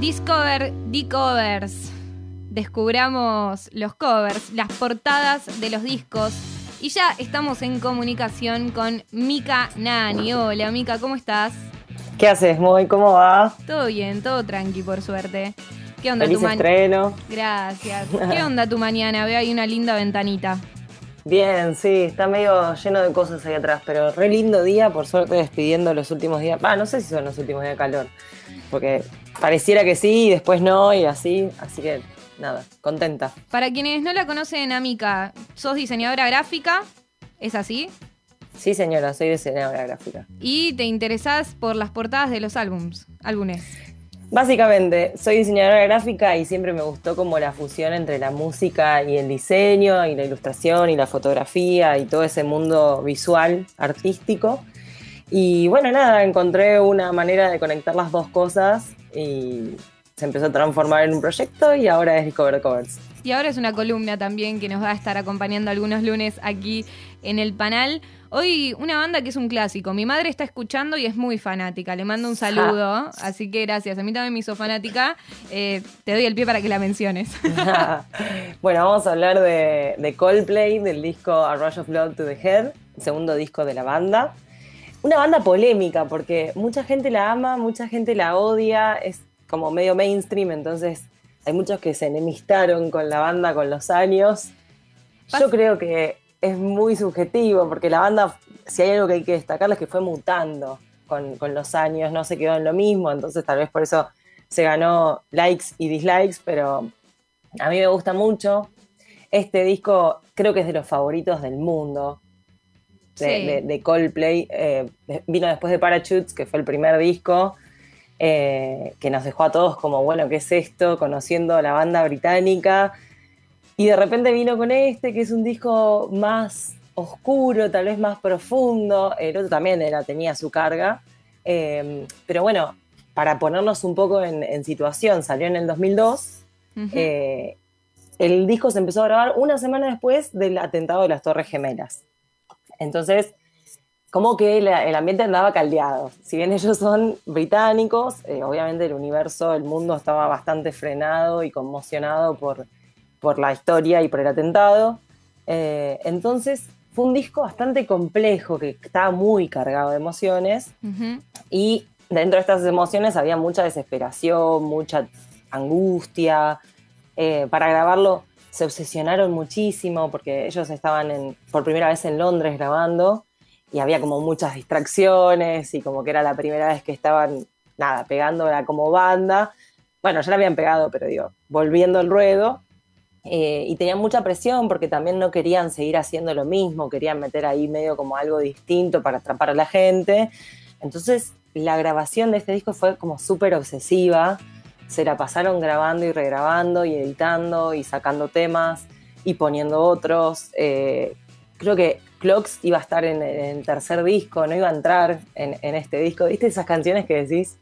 Discover the covers. Descubramos los covers, las portadas de los discos. Y ya estamos en comunicación con Mika Nani. Hola Mika, ¿cómo estás? ¿Qué haces, Moy? ¿Cómo va? Todo bien, todo tranqui, por suerte. ¿Qué onda Feliz tu mañana? estreno. Gracias. ¿Qué onda tu mañana? Veo ahí una linda ventanita. Bien, sí, está medio lleno de cosas ahí atrás, pero re lindo día, por suerte despidiendo los últimos días. Ah, no sé si son los últimos días de calor, porque pareciera que sí y después no y así, así que nada, contenta. Para quienes no la conocen a Mika, sos diseñadora gráfica, ¿es así? Sí, señora, soy diseñadora gráfica. Y te interesás por las portadas de los álbums, álbumes. Básicamente, soy diseñadora gráfica y siempre me gustó como la fusión entre la música y el diseño y la ilustración y la fotografía y todo ese mundo visual, artístico. Y bueno, nada, encontré una manera de conectar las dos cosas y se empezó a transformar en un proyecto y ahora es Discover Covers. Y ahora es una columna también que nos va a estar acompañando algunos lunes aquí en el panel. Hoy una banda que es un clásico. Mi madre está escuchando y es muy fanática. Le mando un saludo. Así que gracias. A mí también me hizo fanática. Eh, te doy el pie para que la menciones. bueno, vamos a hablar de, de, Coldplay, del disco A Rush of Blood to the Head, segundo disco de la banda. Una banda polémica porque mucha gente la ama, mucha gente la odia, es como medio mainstream, entonces hay muchos que se enemistaron con la banda con los años. Yo creo que es muy subjetivo, porque la banda, si hay algo que hay que destacar, es que fue mutando con, con, los años, no se quedó en lo mismo, entonces tal vez por eso se ganó likes y dislikes, pero a mí me gusta mucho. Este disco creo que es de los favoritos del mundo, de, sí. de, de Coldplay. Eh, vino después de Parachutes, que fue el primer disco, eh, que nos dejó a todos como, bueno, ¿qué es esto? Conociendo la banda británica. Y de repente vino con este, que es un disco más oscuro, tal vez más profundo. El otro también era, tenía su carga. Eh, pero bueno, para ponernos un poco en, en situación, salió en el 2002. Uh -huh. eh, el disco se empezó a grabar una semana después del atentado de las Torres Gemelas. Entonces, como que el, el ambiente andaba caldeado. Si bien ellos son británicos, eh, obviamente el universo, el mundo estaba bastante frenado y conmocionado por, por la historia y por el atentado. Eh, entonces fue un disco bastante complejo, que estaba muy cargado de emociones. Uh -huh. Y dentro de estas emociones había mucha desesperación, mucha angustia. Eh, para grabarlo se obsesionaron muchísimo porque ellos estaban en, por primera vez en Londres grabando y había como muchas distracciones y como que era la primera vez que estaban, nada, pegándola como banda. Bueno, ya la habían pegado, pero digo, volviendo al ruedo. Eh, y tenían mucha presión porque también no querían seguir haciendo lo mismo, querían meter ahí medio como algo distinto para atrapar a la gente. Entonces, la grabación de este disco fue como súper obsesiva. Se la pasaron grabando y regrabando y editando y sacando temas y poniendo otros. Eh, creo que Clocks iba a estar en, el tercer disco, no iba a entrar en, en, este disco. ¿Viste esas canciones que decís?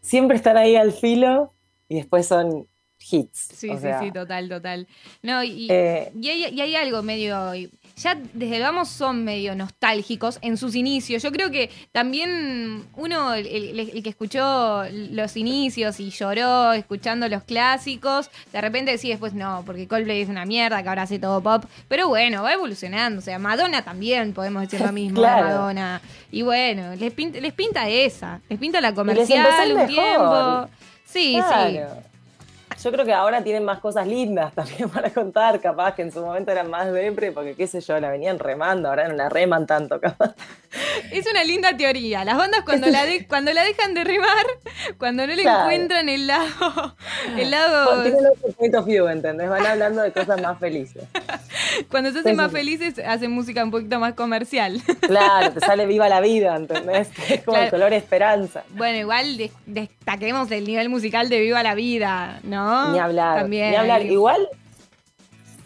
Siempre están ahí al filo y después son hits. Sí, sí, sea, sí, total, total. No, y, eh, y, hay, y, hay, algo medio. Ya desde el vamos son medio nostálgicos en sus inicios. Yo creo que también uno, el, el, el, que escuchó los inicios y lloró escuchando los clásicos, de repente decía después, no, porque Coldplay es una mierda, que ahora hace todo pop. Pero bueno, va evolucionando. O sea, Madonna también podemos decir lo mismo claro. de Madonna. Y bueno, les pinta, les pinta esa, les pinta la comercial un tiempo. Sí, claro. sí. Yo creo que ahora tienen más cosas lindas también para contar, capaz que en su momento eran más depre, porque qué sé yo, la venían remando, ahora no la reman tanto, capaz. Es una linda teoría. Las bandas cuando la de, cuando la dejan de remar, cuando no le claro. encuentran el lado, el lado. Tienen los point of view, ¿entendés? Van hablando de cosas más felices. Cuando se hacen sí, más sí. felices, hacen música un poquito más comercial. Claro, te sale viva la vida, ¿entendés? Es como claro. el color esperanza. Bueno, igual destaquemos el nivel musical de Viva la Vida, ¿no? Ni hablar. También. Ni hablar. Igual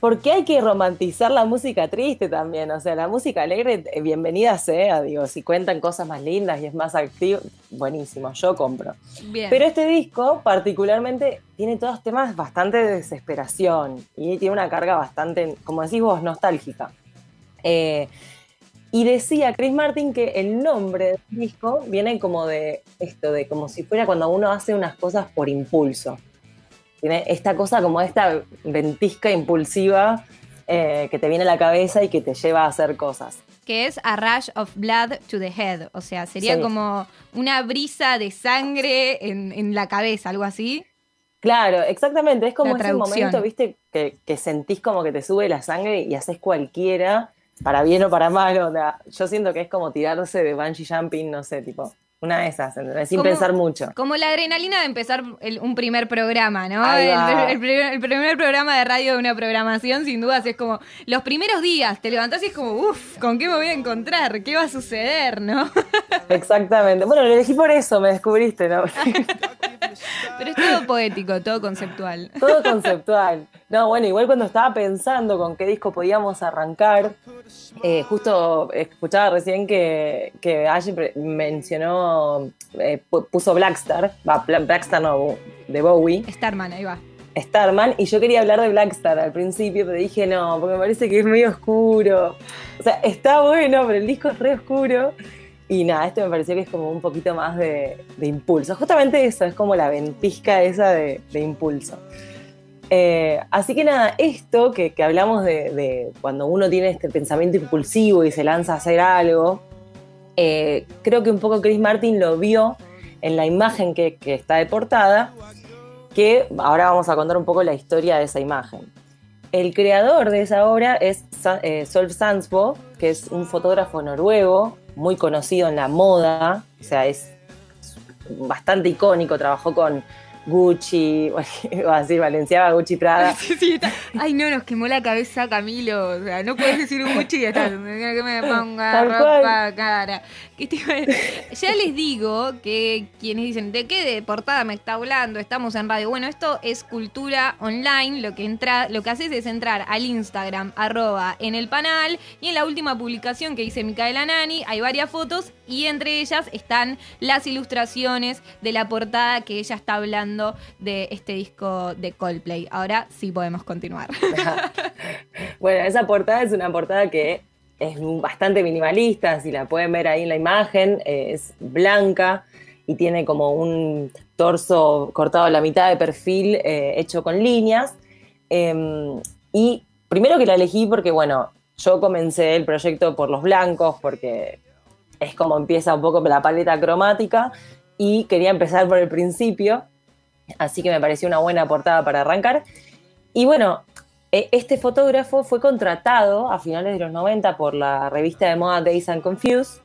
porque hay que romantizar la música triste también. O sea, la música alegre, eh, bienvenida sea, digo, si cuentan cosas más lindas y es más activo, buenísimo, yo compro. Bien. Pero este disco, particularmente, tiene todos temas bastante de desesperación y tiene una carga bastante, como decís vos, nostálgica. Eh, Y decía Chris Martin que el nombre del disco viene como de esto, de como si fuera cuando uno hace unas cosas por impulso. Tiene esta cosa como esta ventisca impulsiva eh, que te viene a la cabeza y que te lleva a hacer cosas. Que es a rush of blood to the head, o sea, sería como una brisa de sangre en, la cabeza, algo así. Claro, exactamente, es como ese momento, viste, que, que sentís como que te sube la sangre y haces cualquiera para bien o para mal, o yo siento que es como tirarse de bungee jumping, no sé, tipo, una de esas, sin pensar mucho. Como la adrenalina de empezar un primer programa, ¿no? El, primer, programa de radio de una programación, sin dudas, es como los primeros días, te levantás y es como, uff, ¿con qué me voy a encontrar? ¿Qué va a suceder, no? Exactamente. Bueno, lo elegí por eso, me descubriste, ¿no? Pero es todo poético, todo conceptual. Todo conceptual. No, bueno, igual cuando estaba pensando con qué disco podíamos arrancar, eh, justo escuchaba recién que, que mencionó, eh, puso Blackstar, va, Blackstar no, de Bowie. Starman, ahí va. Starman, y yo quería hablar de Blackstar al principio, pero dije no, porque me parece que es medio oscuro. O sea, está bueno, pero el disco es re oscuro. Y nada, esto me pareció que es como un poquito más de, impulso. Justamente eso, es como la ventisca esa de, impulso. Eh, así que nada, esto que, hablamos de, cuando uno tiene este pensamiento impulsivo y se lanza a hacer algo, eh, creo que un poco Chris Martin lo vio en la imagen que, está de portada, que ahora vamos a contar un poco la historia de esa imagen. El creador de esa obra es eh, Solf Sandsbo, que es un fotógrafo noruego muy conocido en la moda, o sea, es bastante icónico, trabajó con Gucci, iba a decir Valenciaga, Gucci Prada. Ay, no, nos quemó la cabeza Camilo. O sea, no puedes decir Gucci y estás, que me ponga ropa cara. Ya les digo que quienes dicen, ¿de qué de portada me está hablando? Estamos en radio. Bueno, esto es cultura online. Lo que entra, lo que haces es entrar al Instagram, arroba en el panel, y en la última publicación que dice Micaela Nani, hay varias fotos y entre ellas están las ilustraciones de la portada que ella está hablando de este disco de Coldplay. Ahora sí podemos continuar. bueno, esa portada es una portada que es bastante minimalista, si la pueden ver ahí en la imagen, eh, es blanca y tiene como un torso cortado a la mitad de perfil eh, hecho con líneas. Em, y primero que la elegí porque, bueno, yo comencé el proyecto por los blancos, porque es como empieza un poco la paleta cromática y quería empezar por el principio, así que me pareció una buena portada para arrancar. Y bueno, e, este fotógrafo fue contratado a finales de los 90 por la revista de moda Days and Confused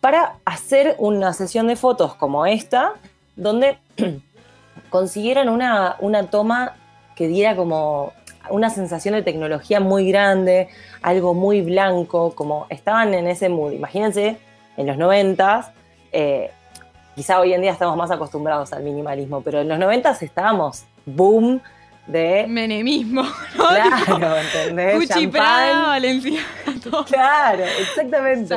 para hacer una sesión de fotos como esta, donde consiguieran una, una toma que diera como una sensación de tecnología muy grande, algo muy blanco, como estaban en ese mood. Imagínense en los 90, eh, quizá hoy en día estamos más acostumbrados al minimalismo, pero en los 90 estábamos boom de... Menemismo, ¿no? Claro, ¿entendés? Gucci, Prada, Valencia. Claro, exactamente.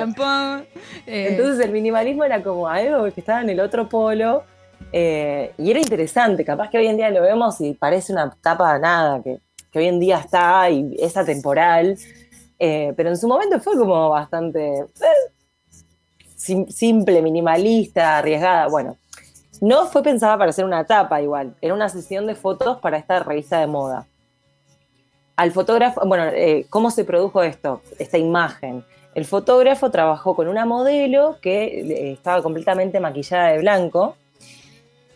Eh. Entonces el minimalismo era como algo que estaba en el otro polo eh, y era interesante. Capaz que hoy en día lo vemos y parece una tapa nada, que, que hoy en día está y es atemporal. pero en su momento fue como bastante simple, minimalista, arriesgada. Bueno, no fue pensada para hacer una tapa igual, era una sesión de fotos para esta revista de moda. Al fotógrafo, bueno, eh, ¿cómo se produjo esto? Esta imagen. El fotógrafo trabajó con una modelo que eh, estaba completamente maquillada de blanco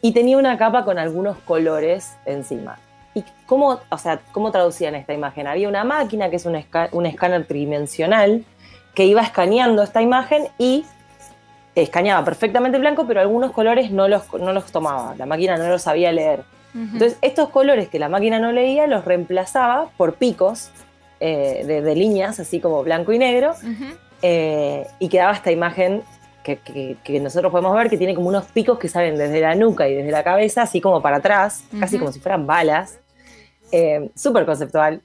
y tenía una capa con algunos colores encima. ¿Y cómo, o sea, cómo traducían esta imagen? Había una máquina que es un, un escáner tridimensional que iba escaneando esta imagen y escaneaba perfectamente blanco, pero algunos colores no los, no los tomaba, la máquina no los sabía leer. Entonces, estos colores que la máquina no leía los reemplazaba por picos eh, de, líneas, así como blanco y negro, eh, y quedaba esta imagen que, que, nosotros podemos ver que tiene como unos picos que salen desde la nuca y desde la cabeza, así como para atrás, casi como si fueran balas. Eh, súper conceptual.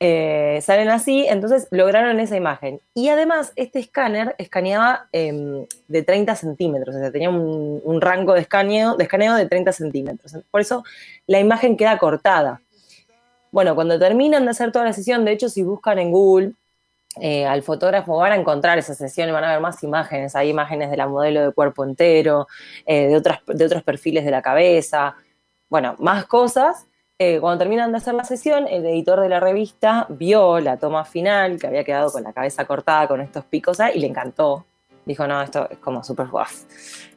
Eh, salen así, entonces lograron esa imagen. Y además, este escáner escaneaba em, de 30 centímetros, o sea, tenía un, rango de escaneo, de escaneo de 30 centímetros. Por eso la imagen queda cortada. Bueno, cuando terminan de hacer toda la sesión, de hecho, si buscan en Google eh, al fotógrafo, van a encontrar esa sesión y van a ver más imágenes. Hay imágenes de la modelo de cuerpo entero, eh, de, otras, de otros perfiles de la cabeza, bueno, más cosas. Eh, cuando terminan de hacer la sesión, el editor de la revista vio la toma final, que había quedado con la cabeza cortada con estos picos y le encantó. Dijo, no, esto es como súper guaf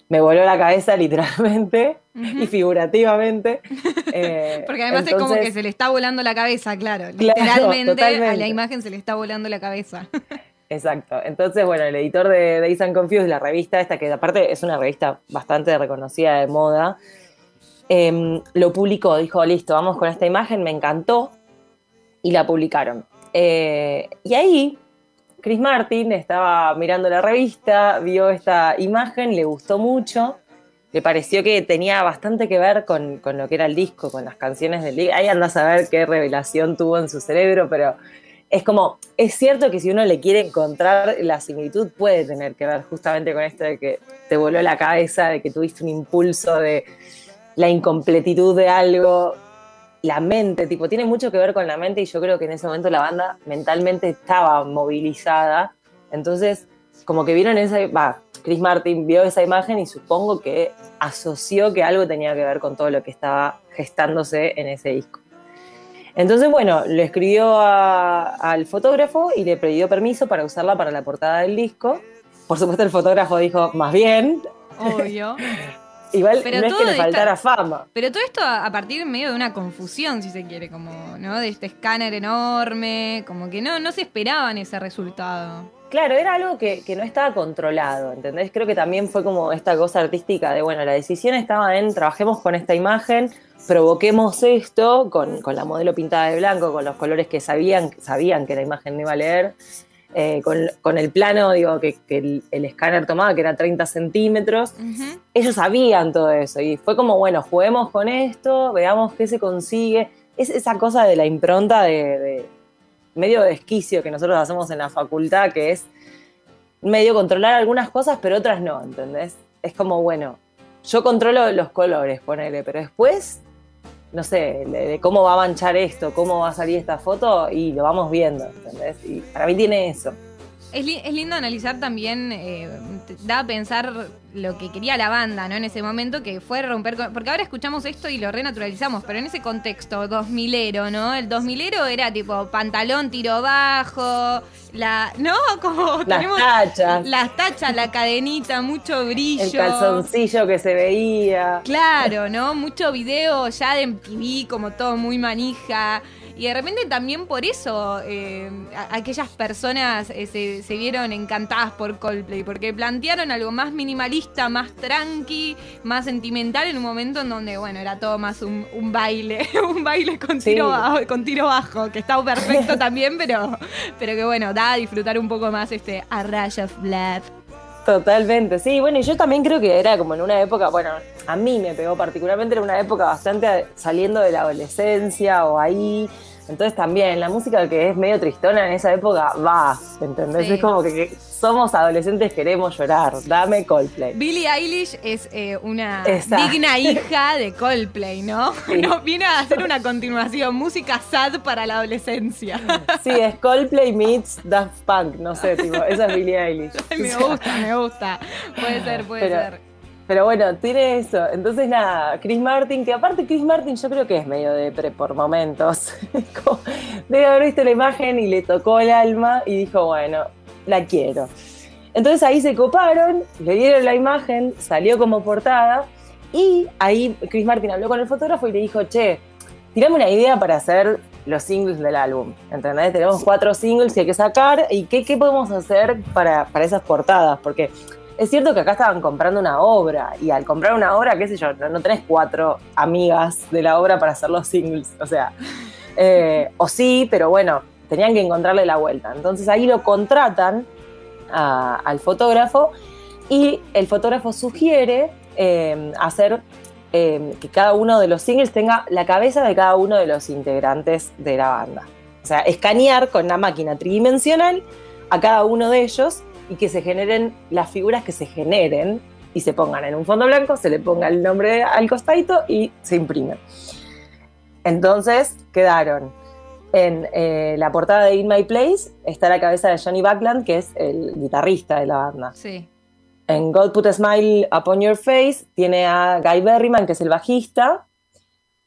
me voló la cabeza literalmente y figurativamente. Eh, Porque además es como que se le está volando la cabeza, claro. Literalmente a la imagen se le está volando la cabeza. Exacto. Entonces, bueno, el editor de Days and Confused, la revista esta, que aparte es una revista bastante reconocida de moda, em, lo publicó, dijo, listo, vamos con esta imagen, me encantó, y la publicaron. Eh, y ahí Chris Martin estaba mirando la revista, vio esta imagen, le gustó mucho, le pareció que tenía bastante que ver con, lo que era el disco, con las canciones del disco. Ahí anda a saber qué revelación tuvo en su cerebro, pero es como, es cierto que si uno le quiere encontrar la similitud, puede tener que ver justamente con esto de que te voló la cabeza, de que tuviste un impulso de la incompletitud de algo, la mente, tipo, tiene mucho que ver con la mente y yo creo que en ese momento la banda mentalmente estaba movilizada. Entonces, como que vieron esa, va, Chris Martin vio esa imagen y supongo que asoció que algo tenía que ver con todo lo que estaba gestándose en ese disco. Entonces, bueno, le escribió al fotógrafo y le pidió permiso para usarla para la portada del disco. Por supuesto, el fotógrafo dijo, más bien. Obvio. Igual no es que le faltara fama. Pero todo esto a, partir medio de una confusión, si se quiere, como, ¿no? De este escáner enorme, como que no, no se esperaban ese resultado. Claro, era algo que, no estaba controlado, ¿entendés? Creo que también fue como esta cosa artística de, bueno, la decisión estaba en trabajemos con esta imagen, provoquemos esto con, con la modelo pintada de blanco, con los colores que sabían, sabían que la imagen no iba a leer, eh, con, el plano, digo, que, el, escáner tomaba, que era 30 centímetros, ellos sabían todo eso y fue como, bueno, juguemos con esto, veamos qué se consigue. Es esa cosa de la impronta de, medio de esquicio que nosotros hacemos en la facultad, que es medio controlar algunas cosas, pero otras no, ¿entendés? Es como, bueno, yo controlo los colores, ponele, pero después no sé, de, cómo va a manchar esto, cómo va a salir esta foto y lo vamos viendo, ¿entendés? Y para mí tiene eso. Es, lindo analizar también, eh, da a pensar lo que quería la banda, ¿no? En ese momento que fue romper Porque ahora escuchamos esto y lo renaturalizamos, pero en ese contexto, 2000ero, ¿no? El 2000ero era tipo pantalón, tiro bajo, la... ¿No? Como las tachas. Las tachas, la cadenita, mucho brillo. El calzoncillo que se veía. Claro, ¿no? Mucho video ya de MTV, como todo muy manija. Y de repente también por eso eh, aquellas personas eh, se, vieron encantadas por Coldplay, porque plantearon algo más minimalista, más tranqui, más sentimental en un momento en donde, bueno, era todo más un, baile, un baile con tiro, bajo, con tiro bajo, que está perfecto también, pero, pero que bueno, da a disfrutar un poco más este A Rush of Blood. Totalmente, sí, bueno, y yo también creo que era como en una época, bueno, a mí me pegó particularmente, era una época bastante saliendo de la adolescencia o ahí, entonces también la música que es medio tristona en esa época va, ¿entendés? Es como que, somos adolescentes, queremos llorar, dame Coldplay. Billie Eilish es eh, una digna hija de Coldplay, ¿no? ¿no? Viene a hacer una continuación, música sad para la adolescencia. Sí, es Coldplay meets Daft Punk, no sé, tipo, esa es Billie Eilish. me gusta, me gusta. Puede ser, puede ser. Pero bueno, tiene eso. Entonces, nada, Chris Martin, que aparte Chris Martin yo creo que es medio depre por momentos. Debe haber visto la imagen y le tocó el alma y dijo, bueno, la quiero. Entonces ahí se coparon, le dieron la imagen, salió como portada y ahí Chris Martin habló con el fotógrafo y le dijo, che, tirame una idea para hacer los singles del álbum. ¿Entendés? Tenemos cuatro singles que hay que sacar y qué, qué podemos hacer para, para esas portadas. Porque es cierto que acá estaban comprando una obra y al comprar una obra, qué sé yo, no, tenés cuatro amigas de la obra para hacer los singles, o sea, eh, o sí, pero bueno, tenían que encontrarle la vuelta. Entonces ahí lo contratan al fotógrafo y el fotógrafo sugiere eh, hacer eh, que cada uno de los singles tenga la cabeza de cada uno de los integrantes de la banda. O sea, escanear con una máquina tridimensional a cada uno de ellos y que se generen las figuras que se generen y se pongan en un fondo blanco, se le ponga el nombre al costadito y se imprime. Entonces quedaron en eh, la portada de In My Place está la cabeza de Johnny Backland, que es el guitarrista de la banda. Sí. En God Put a Smile Upon Your Face tiene a Guy Berryman, que es el bajista,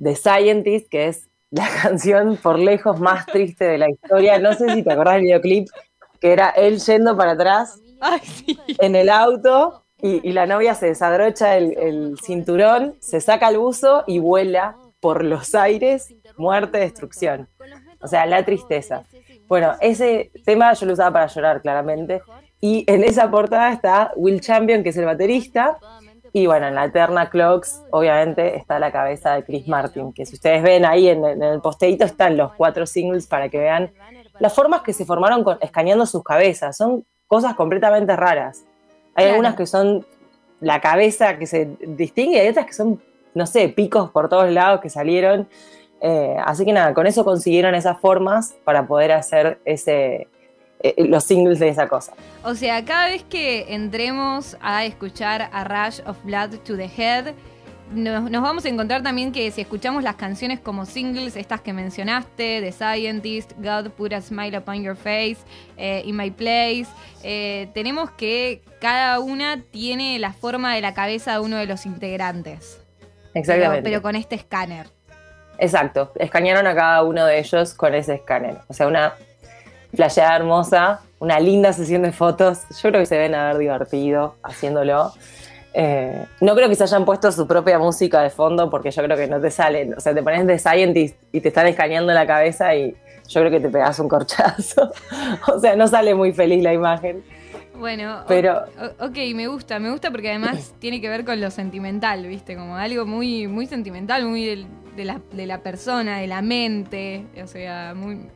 The Scientist, que es la canción por lejos más triste de la historia. No sé si te acordás del videoclip, que era él yendo para atrás en el auto y, la novia se desabrocha el, cinturón, se saca el buzo y vuela por los aires, muerte, destrucción. O sea, la tristeza. Bueno, ese tema yo lo usaba para llorar, claramente. Y en esa portada está Will Champion, que es el baterista. Y bueno, en la Eterna Clocks, obviamente, está la cabeza de Chris Martin, que si ustedes ven ahí en, el posteito están los cuatro singles para que vean las formas que se formaron con, escaneando sus cabezas. Son cosas completamente raras. Hay algunas que son la cabeza que se distingue y hay otras que son, no sé, picos por todos lados que salieron. Eh, así que nada, con eso consiguieron esas formas para poder hacer ese, eh, los singles de esa cosa. O sea, cada vez que entremos a escuchar a Rush of Blood to the Head, nos, vamos a encontrar también que si escuchamos las canciones como singles, estas que mencionaste, The Scientist, God Put a Smile Upon Your Face, eh, In My Place, eh, tenemos que cada una tiene la forma de la cabeza de uno de los integrantes. Exactamente. Pero, con este escáner. Exacto, escanearon a cada uno de ellos con ese escáner. O sea, una playada hermosa, una linda sesión de fotos. Yo creo que se deben haber divertido haciéndolo. Eh, no creo que se hayan puesto su propia música de fondo porque yo creo que no te salen. O sea, te pones de Scientist y te están escaneando la cabeza y yo creo que te pegas un corchazo. o sea, no sale muy feliz la imagen. Bueno, pero ok, me gusta, me gusta porque además tiene que ver con lo sentimental, ¿viste? Como algo muy muy sentimental, muy de, la, de la persona, de la mente, o sea, muy...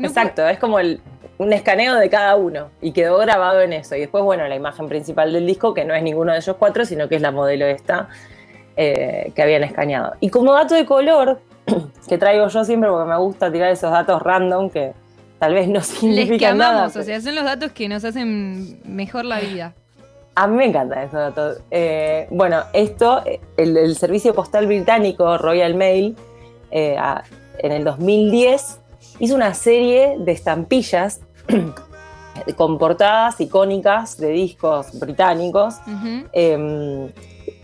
Exacto, es como el, un escaneo de cada uno y quedó grabado en eso. Y después, bueno, la imagen principal del disco, que no es ninguno de ellos cuatro, sino que es la modelo esta eh, que habían escaneado. Y como dato de color, que traigo yo siempre porque me gusta tirar esos datos random que tal vez no significan Les nada. o sea, son los datos que nos hacen mejor la vida. A mí me encantan esos datos. Eh, bueno, esto, el, servicio postal británico Royal Mail, eh, en el 2010 hizo una serie de estampillas con portadas icónicas de discos británicos. Em,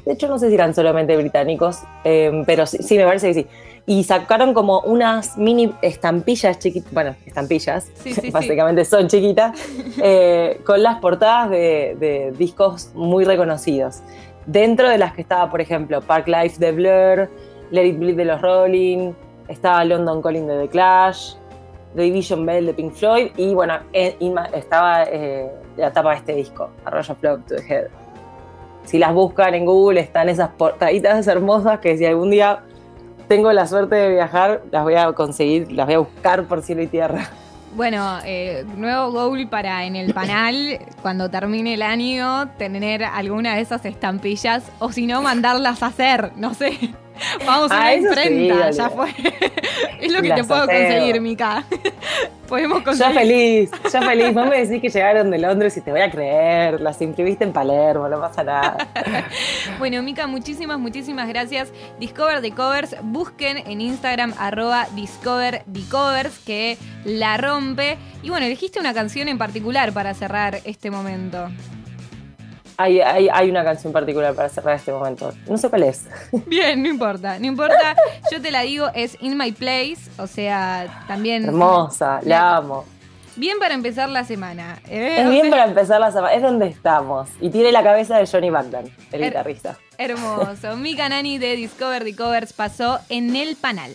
de hecho, no sé si eran solamente británicos, em, pero sí, me parece que sí. Y sacaron como unas mini estampillas chiquitas, bueno, estampillas, básicamente son chiquitas, eh, con las portadas de, discos muy reconocidos. Dentro de las que estaba, por ejemplo, Park Life de Blur, Let It Bleed de los Rolling, estaba London Calling de The Clash, The Division Bell de Pink Floyd y bueno, estaba eh, la tapa de este disco, A Rush of to the Head. Si las buscan en Google están esas portaditas hermosas que si algún día tengo la suerte de viajar, las voy a conseguir, las voy a buscar por cielo y tierra. Bueno, eh, nuevo goal para en el panel, cuando termine el año, tener alguna de esas estampillas o si no, mandarlas a hacer, no sé. Vamos a una ah, imprenta, ya fue. es lo que te puedo conseguir, Mica. Podemos conseguir. Ya feliz, ya feliz. Vos me decís que llegaron de Londres y te voy a creer. Las imprimiste en Palermo, no pasa nada. bueno, Mica, muchísimas, muchísimas gracias. Discover the Covers, busquen en Instagram arroba Discover the Covers, que la rompe. Y bueno, elegiste una canción en particular para cerrar este momento. Hay, una canción particular para cerrar este momento. No sé cuál es. Bien, no importa, no importa. Yo te la digo, es In My Place, o sea, también... Hermosa, la, amo. Bien para empezar la semana. ¿eh? Es bien para empezar la semana, es donde estamos. Y tiene la cabeza de Johnny Bagdan, el guitarrista. Hermoso. Mi Nani de Discover the Covers pasó en el panel.